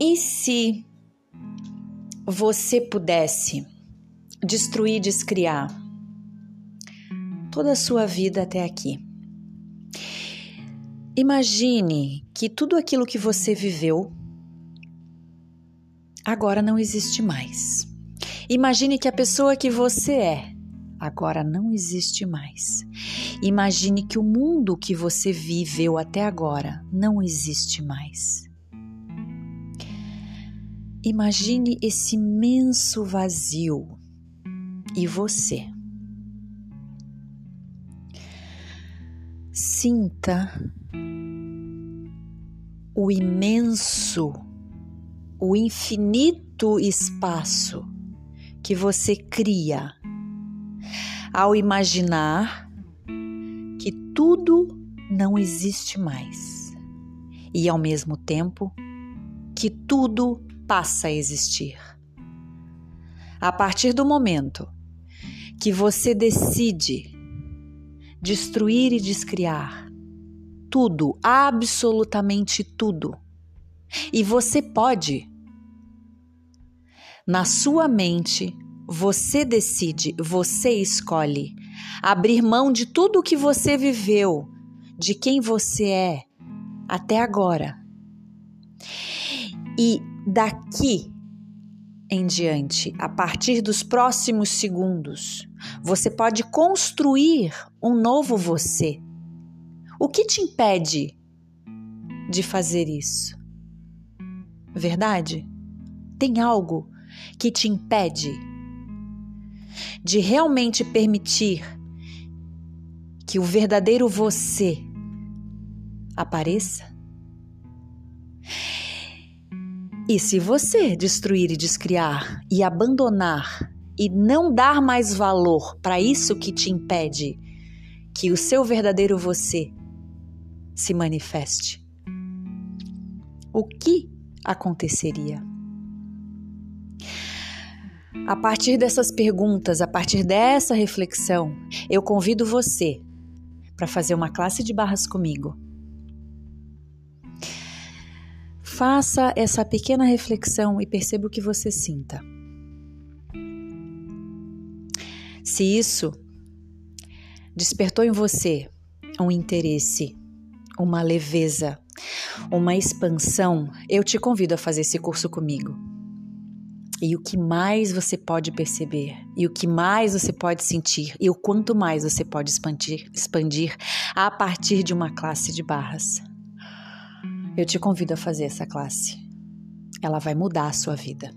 E se você pudesse destruir, descriar toda a sua vida até aqui? Imagine que tudo aquilo que você viveu agora não existe mais. Imagine que a pessoa que você é agora não existe mais. Imagine que o mundo que você viveu até agora não existe mais. Imagine esse imenso vazio e você. Sinta o imenso, o infinito espaço que você cria ao imaginar que tudo não existe mais e ao mesmo tempo que tudo passa a existir. A partir do momento que você decide destruir e descriar tudo, absolutamente tudo, e você pode, na sua mente, você decide, você escolhe abrir mão de tudo o que você viveu, de quem você é até agora. E daqui em diante, a partir dos próximos segundos, você pode construir um novo você. O que te impede de fazer isso? Verdade? Tem algo que te impede de realmente permitir que o verdadeiro você apareça? E se você destruir e descriar e abandonar e não dar mais valor para isso que te impede que o seu verdadeiro você se manifeste, o que aconteceria? A partir dessas perguntas, a partir dessa reflexão, eu convido você para fazer uma classe de barras comigo. Faça essa pequena reflexão e perceba o que você sinta. Se isso despertou em você um interesse, uma leveza, uma expansão, eu te convido a fazer esse curso comigo. E o que mais você pode perceber, e o que mais você pode sentir, e o quanto mais você pode expandir, expandir a partir de uma classe de barras. Eu te convido a fazer essa classe. Ela vai mudar a sua vida.